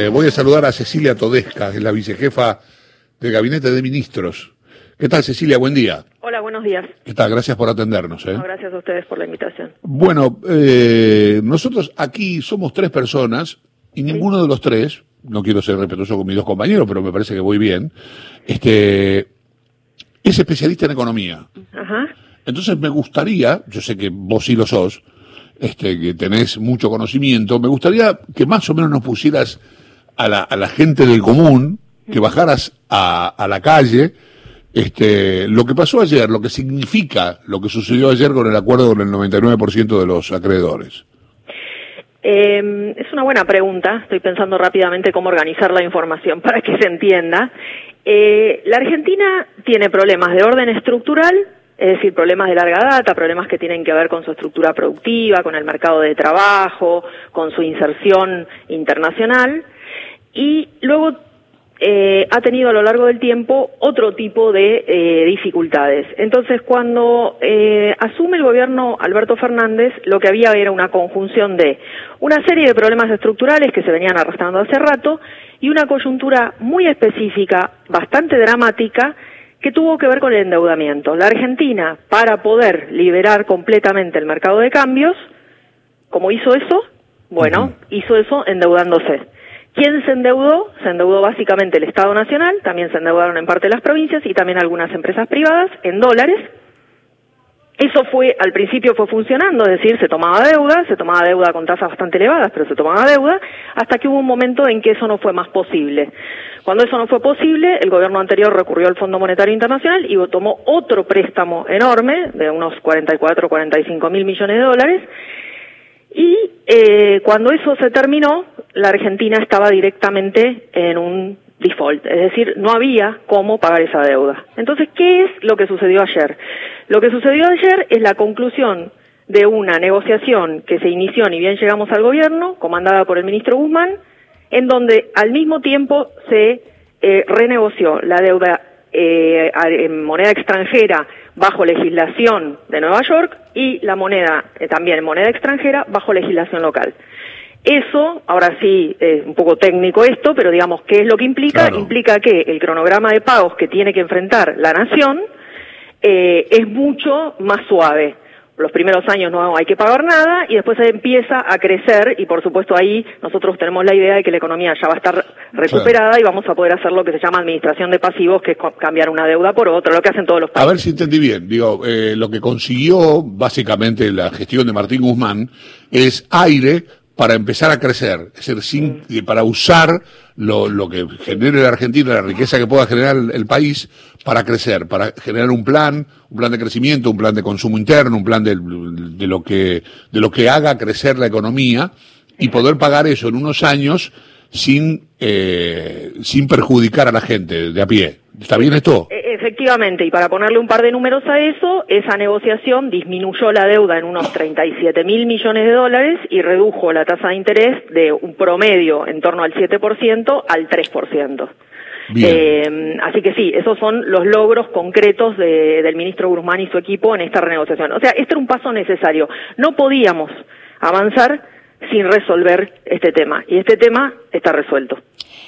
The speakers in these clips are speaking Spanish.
Eh, voy a saludar a Cecilia Todesca, es la vicejefa del Gabinete de Ministros. ¿Qué tal, Cecilia? Buen día. Hola, buenos días. ¿Qué tal? Gracias por atendernos. ¿eh? No, gracias a ustedes por la invitación. Bueno, eh, nosotros aquí somos tres personas y ninguno de los tres, no quiero ser respetuoso con mis dos compañeros, pero me parece que voy bien, este, es especialista en economía. Ajá. Entonces me gustaría, yo sé que vos sí lo sos, este, que tenés mucho conocimiento, me gustaría que más o menos nos pusieras a la, a la gente del común, que bajaras a, a la calle, este, lo que pasó ayer, lo que significa lo que sucedió ayer con el acuerdo con el 99% de los acreedores. Eh, es una buena pregunta. Estoy pensando rápidamente cómo organizar la información para que se entienda. Eh, la Argentina tiene problemas de orden estructural, es decir, problemas de larga data, problemas que tienen que ver con su estructura productiva, con el mercado de trabajo, con su inserción internacional y luego eh, ha tenido a lo largo del tiempo otro tipo de eh, dificultades. Entonces, cuando eh, asume el gobierno Alberto Fernández, lo que había era una conjunción de una serie de problemas estructurales que se venían arrastrando hace rato y una coyuntura muy específica, bastante dramática, que tuvo que ver con el endeudamiento. La Argentina, para poder liberar completamente el mercado de cambios, ¿cómo hizo eso? Bueno, hizo eso endeudándose. ¿Quién se endeudó? Se endeudó básicamente el Estado Nacional, también se endeudaron en parte las provincias y también algunas empresas privadas en dólares. Eso fue, al principio fue funcionando, es decir, se tomaba deuda, se tomaba deuda con tasas bastante elevadas, pero se tomaba deuda, hasta que hubo un momento en que eso no fue más posible. Cuando eso no fue posible, el gobierno anterior recurrió al Fondo Monetario Internacional y tomó otro préstamo enorme, de unos 44, 45 mil millones de dólares, y eh, cuando eso se terminó, la Argentina estaba directamente en un default, es decir, no había cómo pagar esa deuda. Entonces, ¿qué es lo que sucedió ayer? Lo que sucedió ayer es la conclusión de una negociación que se inició ni bien llegamos al gobierno, comandada por el ministro Guzmán, en donde al mismo tiempo se eh, renegoció la deuda eh, en moneda extranjera bajo legislación de Nueva York y la moneda eh, también en moneda extranjera bajo legislación local. Eso, ahora sí, es un poco técnico esto, pero digamos, ¿qué es lo que implica? Claro. Implica que el cronograma de pagos que tiene que enfrentar la nación eh, es mucho más suave. Los primeros años no hay que pagar nada y después empieza a crecer y por supuesto ahí nosotros tenemos la idea de que la economía ya va a estar recuperada y vamos a poder hacer lo que se llama administración de pasivos, que es cambiar una deuda por otra, lo que hacen todos los A países. ver si entendí bien. Digo, eh, lo que consiguió básicamente la gestión de Martín Guzmán es aire para empezar a crecer, es decir, sin, y para usar lo, lo que genere la Argentina, la riqueza que pueda generar el, el país para crecer, para generar un plan, un plan de crecimiento, un plan de consumo interno, un plan de, de lo que de lo que haga crecer la economía y poder pagar eso en unos años sin eh, sin perjudicar a la gente de a pie. ¿Está bien esto? Efectivamente, y para ponerle un par de números a eso, esa negociación disminuyó la deuda en unos 37 mil millones de dólares y redujo la tasa de interés de un promedio en torno al 7% al 3%. Bien. Eh, así que sí, esos son los logros concretos de- del ministro Guzmán y su equipo en esta renegociación. O sea, este era un paso necesario. No podíamos avanzar sin resolver este tema. Y este tema está resuelto.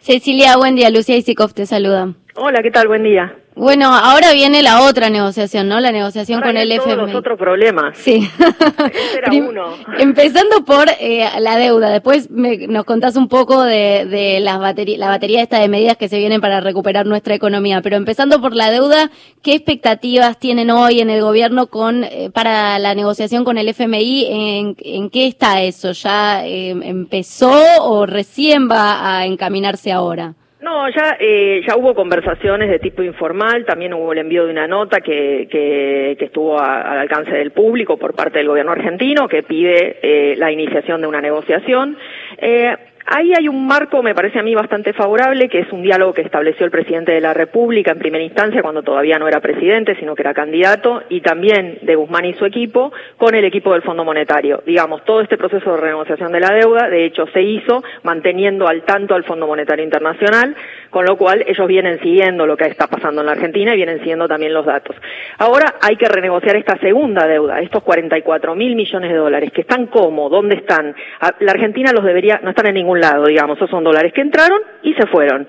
Cecilia, buen día. Lucia Isikov te saluda. Hola, ¿qué tal? Buen día. Bueno, ahora viene la otra negociación, ¿no? La negociación Ahora con el todos FMI. los otros problemas. Sí. Ese era uno. Empezando por eh, la deuda. Después me- nos contás un poco de, de las bateri- la batería esta de medidas que se vienen para recuperar nuestra economía. Pero empezando por la deuda, ¿qué expectativas tienen hoy en el gobierno con eh, para la negociación con el FMI? ¿En, en qué está eso? ¿Ya eh, empezó o recién va a encaminarse ahora? No, ya, eh, ya hubo conversaciones de tipo informal, también hubo el envío de una nota que, que, que estuvo al alcance del público por parte del gobierno argentino que pide eh, la iniciación de una negociación. Eh, Ahí hay un marco, me parece a mí, bastante favorable, que es un diálogo que estableció el presidente de la República en primera instancia, cuando todavía no era presidente, sino que era candidato, y también de Guzmán y su equipo, con el equipo del Fondo Monetario. Digamos, todo este proceso de renegociación de la deuda, de hecho, se hizo manteniendo al tanto al Fondo Monetario Internacional, con lo cual ellos vienen siguiendo lo que está pasando en la Argentina y vienen siguiendo también los datos. Ahora hay que renegociar esta segunda deuda, estos 44 mil millones de dólares, que están como, ¿dónde están? La Argentina los debería, no están en ningún lado, digamos, esos son dólares que entraron y se fueron.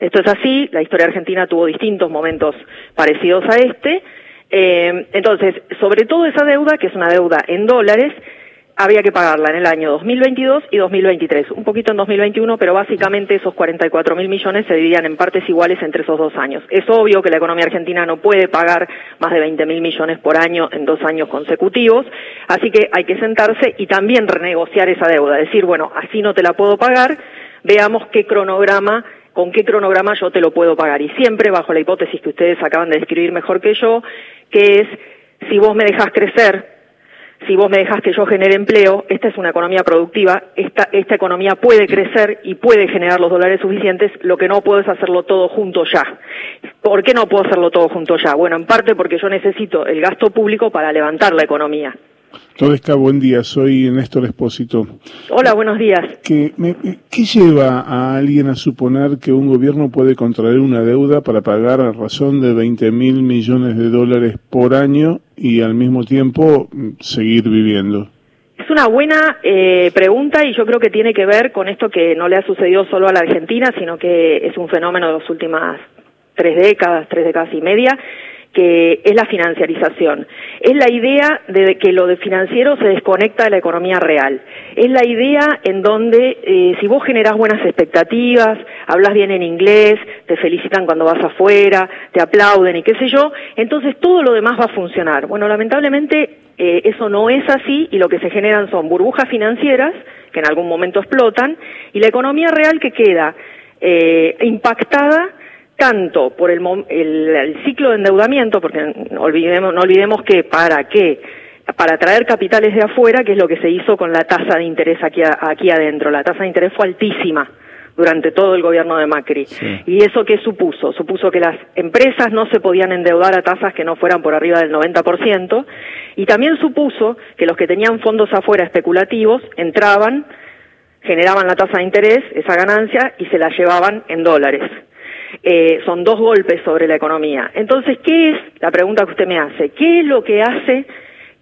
Esto es así, la historia argentina tuvo distintos momentos parecidos a este. Eh, entonces, sobre todo esa deuda, que es una deuda en dólares, había que pagarla en el año 2022 y 2023, un poquito en 2021, pero básicamente esos 44 mil millones se dividían en partes iguales entre esos dos años. Es obvio que la economía argentina no puede pagar más de 20 mil millones por año en dos años consecutivos, así que hay que sentarse y también renegociar esa deuda, decir, bueno, así no te la puedo pagar, veamos qué cronograma con qué cronograma yo te lo puedo pagar. Y siempre bajo la hipótesis que ustedes acaban de describir mejor que yo, que es, si vos me dejas crecer, si vos me dejas que yo genere empleo, esta es una economía productiva, esta, esta economía puede crecer y puede generar los dólares suficientes, lo que no puedo es hacerlo todo junto ya. ¿Por qué no puedo hacerlo todo junto ya? Bueno, en parte porque yo necesito el gasto público para levantar la economía. Todesca, buen día, soy Néstor Espósito. Hola, buenos días. ¿Qué, ¿Qué lleva a alguien a suponer que un gobierno puede contraer una deuda para pagar a razón de 20 mil millones de dólares por año y al mismo tiempo mm, seguir viviendo? Es una buena eh, pregunta y yo creo que tiene que ver con esto que no le ha sucedido solo a la Argentina, sino que es un fenómeno de las últimas tres décadas, tres décadas y media, que es la financiarización. Es la idea de que lo de financiero se desconecta de la economía real. Es la idea en donde eh, si vos generás buenas expectativas, hablas bien en inglés, te felicitan cuando vas afuera, te aplauden y qué sé yo, entonces todo lo demás va a funcionar. Bueno, lamentablemente eh, eso no es así y lo que se generan son burbujas financieras que en algún momento explotan y la economía real que queda eh, impactada tanto por el, el, ciclo de endeudamiento, porque olvidemos, no olvidemos que para qué, para traer capitales de afuera, que es lo que se hizo con la tasa de interés aquí, aquí adentro. La tasa de interés fue altísima durante todo el gobierno de Macri. ¿Y eso qué supuso? Supuso que las empresas no se podían endeudar a tasas que no fueran por arriba del 90%, y también supuso que los que tenían fondos afuera especulativos entraban, generaban la tasa de interés, esa ganancia, y se la llevaban en dólares. Eh, son dos golpes sobre la economía. Entonces, ¿qué es la pregunta que usted me hace? ¿Qué es lo que hace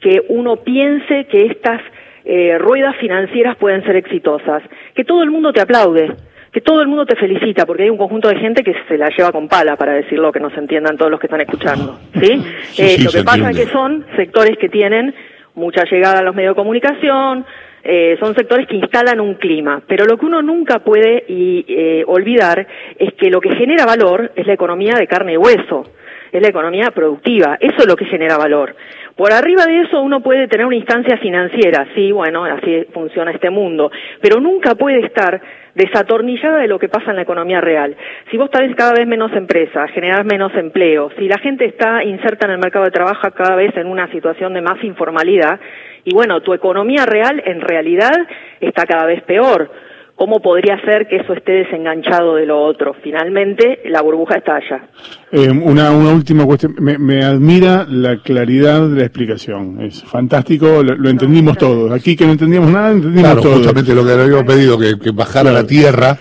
que uno piense que estas eh, ruedas financieras pueden ser exitosas? Que todo el mundo te aplaude, que todo el mundo te felicita, porque hay un conjunto de gente que se la lleva con pala, para decirlo, que nos entiendan todos los que están escuchando. ¿sí? Eh, lo que pasa es que son sectores que tienen mucha llegada a los medios de comunicación, eh, son sectores que instalan un clima, pero lo que uno nunca puede eh, olvidar es que lo que genera valor es la economía de carne y hueso, es la economía productiva, eso es lo que genera valor. Por arriba de eso uno puede tener una instancia financiera, sí, bueno, así funciona este mundo, pero nunca puede estar desatornillada de lo que pasa en la economía real. Si vos tenés cada vez menos empresas, generás menos empleo, si la gente está inserta en el mercado de trabajo cada vez en una situación de más informalidad, y bueno, tu economía real en realidad está cada vez peor. ¿Cómo podría ser que eso esté desenganchado de lo otro? Finalmente, la burbuja estalla. Eh, una, una última cuestión. Me, admira la claridad de la explicación. Es fantástico, lo, entendimos todos. Aquí que no entendíamos nada, entendimos claro, justamente lo que le habíamos pedido, que, que bajara a la tierra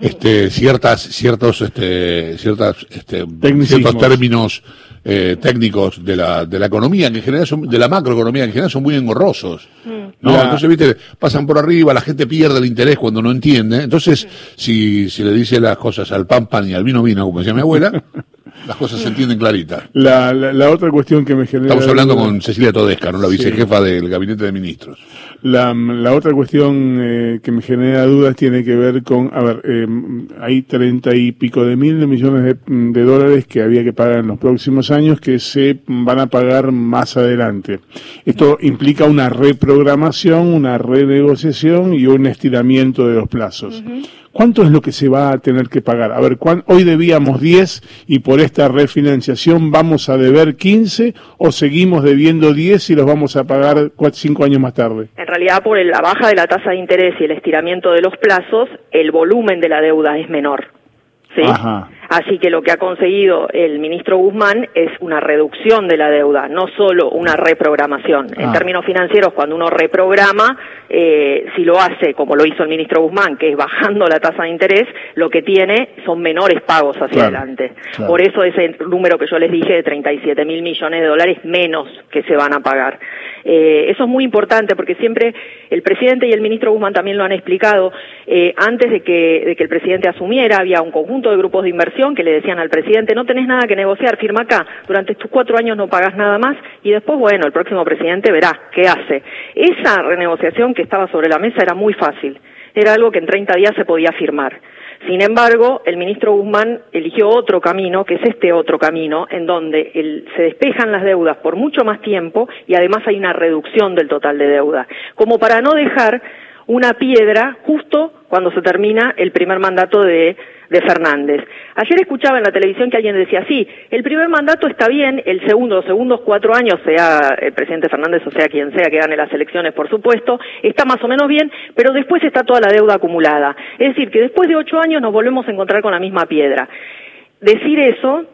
este, ciertas, ciertos, este, ciertas, este, ciertos términos eh, técnicos de la, de la economía en general son, de la macroeconomía en general son muy engorrosos. Mm. ¿no? Entonces, viste, pasan por arriba, la gente pierde el interés cuando no entiende. Entonces, si, si le dice las cosas al pan pan y al vino vino, como decía mi abuela, las cosas se entienden claritas. La, la, otra cuestión que me genera... Estamos hablando con Cecilia Todesca, ¿no? la vicejefa del Gabinete de Ministros. La, la otra cuestión eh, que me genera dudas tiene que ver con, a ver, eh, hay treinta y pico de mil de millones de, de, dólares que había que pagar en los próximos años que se van a pagar más adelante. Esto implica una reprogramación, una renegociación y un estiramiento de los plazos. ¿Cuánto es lo que se va a tener que pagar? A ver, hoy debíamos 10 y por esta refinanciación vamos a deber 15 o seguimos debiendo 10 y los vamos a pagar 5 años más tarde? En realidad, por la baja de la tasa de interés y el estiramiento de los plazos, el volumen de la deuda es menor. ¿sí? Así que lo que ha conseguido el ministro Guzmán es una reducción de la deuda, no solo una reprogramación. En Ah. términos financieros, cuando uno reprograma, eh, si lo hace como lo hizo el ministro Guzmán, que es bajando la tasa de interés, lo que tiene son menores pagos hacia Claro, adelante. claro. Por eso ese número que yo les dije de 37 mil millones de dólares menos que se van a pagar. Eh, eso es muy importante porque siempre el presidente y el ministro Guzmán también lo han explicado. eh, antes de que, de que el presidente asumiera, había un conjunto de grupos de inversión que le decían al presidente: no tenés nada que negociar, firma acá. Durante estos cuatro años no pagás nada más y después, bueno, el próximo presidente verá qué hace. Esa renegociación que estaba sobre la mesa era muy fácil. Era algo que en 30 días se podía firmar. Sin embargo, el ministro Guzmán eligió otro camino, que es este otro camino, en donde se despejan las deudas por mucho más tiempo y además hay una reducción del total de deuda, como para no dejar una piedra justo cuando se termina el primer mandato de, de Fernández. Ayer escuchaba en la televisión que alguien decía, sí, el primer mandato está bien, el segundo, los segundos cuatro años, sea el presidente Fernández o sea quien sea que gane las elecciones, por supuesto, está más o menos bien, pero después está toda la deuda acumulada. Es decir, que después de ocho años nos volvemos a encontrar con la misma piedra. Decir eso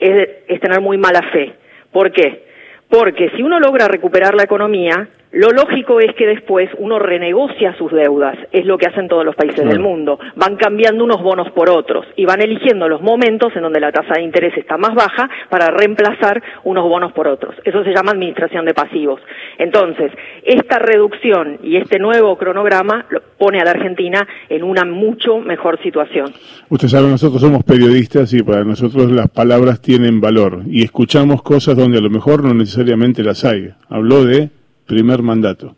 es, es tener muy mala fe. ¿Por qué? Porque si uno logra recuperar la economía, lo lógico es que después uno renegocia sus deudas, es lo que hacen todos los países Claro. del mundo. Van cambiando unos bonos por otros y van eligiendo los momentos en donde la tasa de interés está más baja para reemplazar unos bonos por otros. Eso se llama administración de pasivos. Entonces, esta reducción y este nuevo cronograma pone a la Argentina en una mucho mejor situación. Usted sabe, nosotros somos periodistas y para nosotros las palabras tienen valor y escuchamos cosas donde a lo mejor no necesariamente las hay. Habló de primer mandato.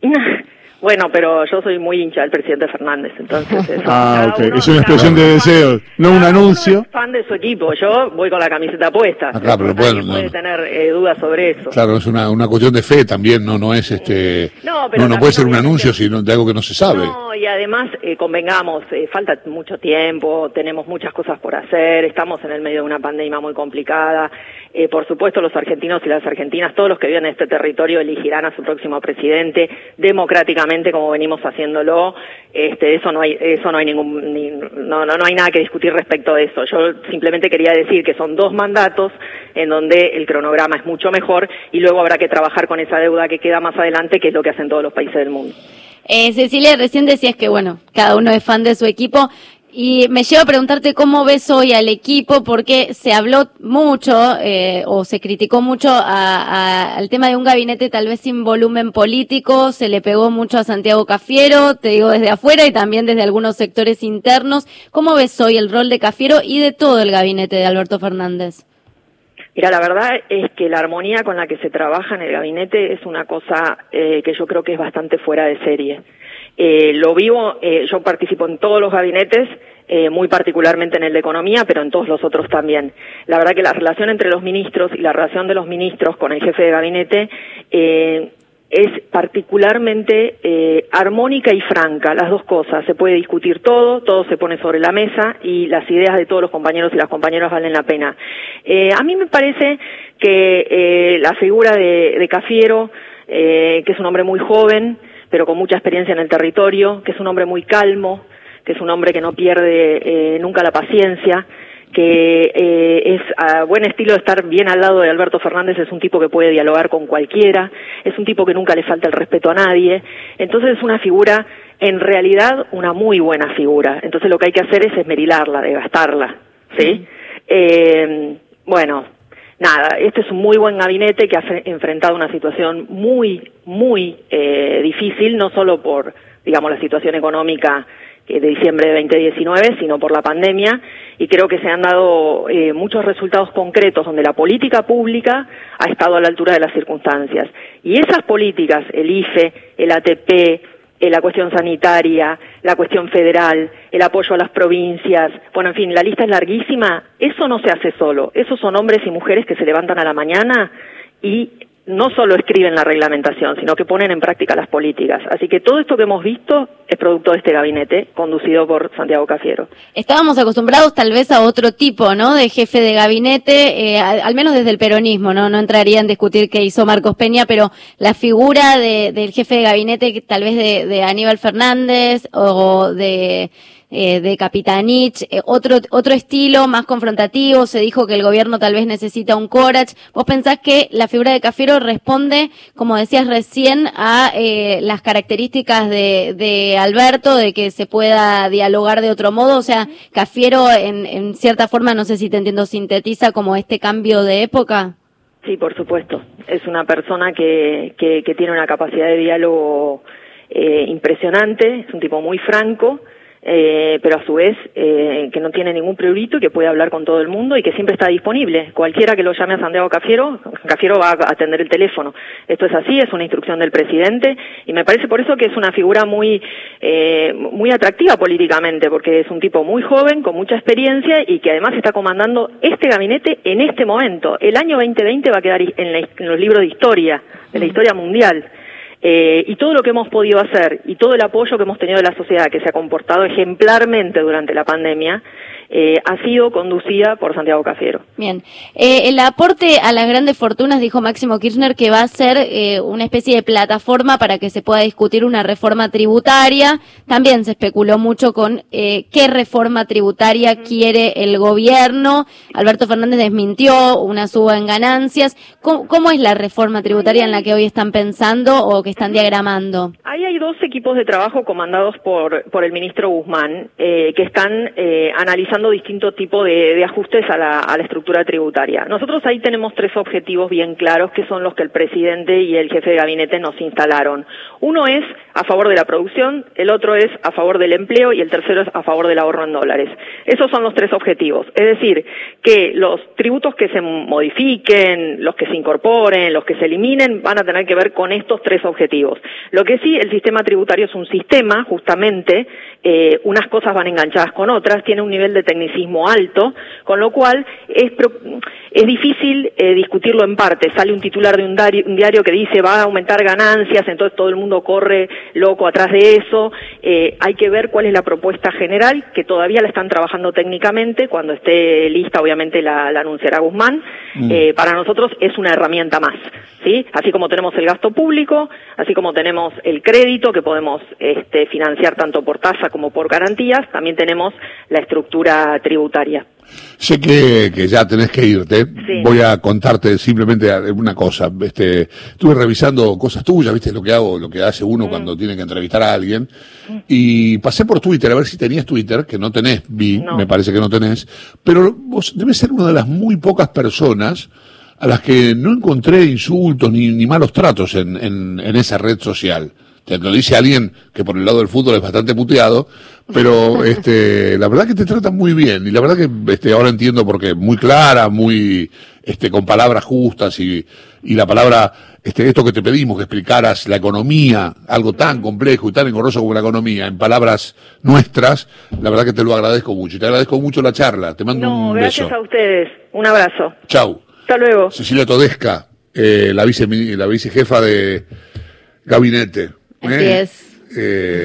Bueno, pero yo soy muy hincha del presidente Fernández, entonces eso. Ah, ok. uno- Es una expresión uno de deseos, no un uno anuncio. es fan de su equipo, yo voy con la camiseta puesta. Ah, claro, pero bueno, puede no. tener eh, dudas sobre eso. Claro, es una, una cuestión de fe también, no, no es este, No, pero no, no puede ser un anuncio sino de algo que no se sabe. No, y además, eh, convengamos, eh, falta mucho tiempo, tenemos muchas cosas por hacer, estamos en el medio de una pandemia muy complicada. Eh, por supuesto, los argentinos y las argentinas, todos los que viven en este territorio, elegirán a su próximo presidente democráticamente, como venimos haciéndolo. Este, eso no hay, eso no hay ningún, ni- no, no, hay nada que discutir respecto de eso. Yo simplemente quería decir que son dos mandatos en donde el cronograma es mucho mejor y luego habrá que trabajar con esa deuda que queda más adelante, que es lo que hacen todos los países del mundo. Eh, Cecilia, recién decías que, bueno, cada uno es fan de su equipo. Y me lleva a preguntarte cómo ves hoy al equipo, porque se habló mucho eh, o se criticó mucho a- a- al tema de un gabinete tal vez sin volumen político, se le pegó mucho a Santiago Cafiero, te digo desde afuera y también desde algunos sectores internos. ¿Cómo ves hoy el rol de Cafiero y de todo el gabinete de Alberto Fernández? Mira, la verdad es que la armonía con la que se trabaja en el gabinete es una cosa eh, que yo creo que es bastante fuera de serie. Eh, lo vivo, eh, yo participo en todos los gabinetes, eh, muy particularmente en el de economía, pero en todos los otros también. La verdad que la relación entre los ministros y la relación de los ministros con el jefe de gabinete eh, es particularmente eh, armónica y franca, las dos cosas. Se puede discutir todo, todo se pone sobre la mesa y las ideas de todos los compañeros y las compañeras valen la pena. Eh, a mí me parece que eh, la figura de, de Cafiero, eh, que es un hombre muy joven, pero con mucha experiencia en el territorio, que es un hombre muy calmo, que es un hombre que no pierde eh, nunca la paciencia, que eh, es a buen estilo de estar bien al lado de Alberto Fernández, es un tipo que puede dialogar con cualquiera, es un tipo que nunca le falta el respeto a nadie, entonces es una figura, en realidad, una muy buena figura, entonces lo que hay que hacer es esmerilarla, desgastarla, ¿sí? Eh, bueno, nada, este es un muy buen gabinete que ha enfrentado una situación muy, muy eh, difícil, no solo por, digamos, la situación económica de diciembre de 2019, sino por la pandemia, y creo que se han dado eh, muchos resultados concretos donde la política pública ha estado a la altura de las circunstancias. Y esas políticas, el IFE, el ATP, eh, la cuestión sanitaria, la cuestión federal, el apoyo a las provincias, bueno, en fin, la lista es larguísima, eso no se hace solo, esos son hombres y mujeres que se levantan a la mañana y no solo escriben la reglamentación, sino que ponen en práctica las políticas. Así que todo esto que hemos visto es producto de este gabinete conducido por Santiago Cafiero. Estábamos acostumbrados tal vez a otro tipo, ¿no? De jefe de gabinete, eh, al, menos desde el peronismo, ¿no? No entraría en discutir qué hizo Marcos Peña, pero la figura de, del jefe de gabinete, tal vez de, de Aníbal Fernández o de eh, de Capitanich, eh, otro, otro estilo más confrontativo, se dijo que el gobierno tal vez necesita un Corach. ¿Vos pensás que la figura de Cafiero responde, como decías recién, a eh, las características de, de Alberto, de que se pueda dialogar de otro modo? O sea, Cafiero en, en cierta forma, no sé si te entiendo, sintetiza como este cambio de época. Sí, por supuesto. Es una persona que, que, que tiene una capacidad de diálogo eh, impresionante, es un tipo muy franco, eh, pero a su vez eh, que no tiene ningún prurito y que puede hablar con todo el mundo y que siempre está disponible. Cualquiera que lo llame a Santiago Cafiero, Cafiero va a atender el teléfono. Esto es así, es una instrucción del presidente y me parece por eso que es una figura muy, eh, muy atractiva políticamente, porque es un tipo muy joven, con mucha experiencia y que además está comandando este gabinete en este momento. El año 2020 va a quedar en, la, en los libros de historia, de la historia mundial. Eh, y todo lo que hemos podido hacer y todo el apoyo que hemos tenido de la sociedad, que se ha comportado ejemplarmente durante la pandemia, eh, ha sido conducida por Santiago Cafiero. Bien. Eh, el aporte a las grandes fortunas, dijo Máximo Kirchner, que va a ser eh, una especie de plataforma para que se pueda discutir una reforma tributaria. También se especuló mucho con qué reforma tributaria quiere el gobierno. Alberto Fernández desmintió una suba en ganancias. ¿Cómo, ¿Cómo, es la reforma tributaria en la que hoy están pensando o que están diagramando? Ahí hay dos equipos de trabajo comandados por, por el ministro Guzmán que están analizando distintos tipos de, de ajustes a la, estructura tributaria. Nosotros ahí tenemos tres objetivos bien claros que son los que el presidente y el jefe de gabinete nos instalaron. Uno es a favor de la producción, el otro es a favor del empleo y el tercero es a favor del ahorro en dólares. Esos son los tres objetivos. Es decir, que los tributos que se modifiquen, los que se incorporen, los que se eliminen, van a tener que ver con estos tres objetivos. Lo que sí, el sistema tributario es un sistema, justamente, eh, unas cosas van enganchadas con otras, tiene un nivel de tecnicismo alto, con lo cual es, es difícil eh, discutirlo en parte. Sale un titular de un diario, que dice va a aumentar ganancias, entonces todo el mundo corre loco atrás de eso. Eh, hay que ver cuál es la propuesta general, que todavía la están trabajando técnicamente. Cuando esté lista, obviamente la, la anunciará Guzmán. Mm. Eh, para nosotros es una herramienta más. ¿sí? Así como tenemos el gasto público, así como tenemos el crédito que podemos este, financiar tanto por tasa como por garantías, también tenemos la estructura tributaria. Sé que, que, ya tenés que irte. Sí. Voy a contarte simplemente una cosa. Este, estuve revisando cosas tuyas, viste lo que hago, lo que hace uno mm. cuando tiene que entrevistar a alguien. Mm. Y pasé por Twitter a ver si tenías Twitter, que no tenés, vi, no. me parece que no tenés. Pero vos debes ser una de las muy pocas personas a las que no encontré insultos ni, ni malos tratos en, en, en esa red social. Te lo dice alguien que por el lado del fútbol es bastante puteado, pero este, la verdad que te tratan muy bien y la verdad que este, ahora entiendo porque muy clara, muy este, con palabras justas y, y la palabra, este, esto que te pedimos, que explicaras la economía, algo tan complejo y tan engorroso como la economía, en palabras nuestras, la verdad que te lo agradezco mucho y te agradezco mucho la charla. Te mando no, un beso. gracias a ustedes. Un abrazo. Chau. Hasta luego. Cecilia Todesca, eh, la vice, la vicejefa de gabinete. Así ¿eh? es. Eh,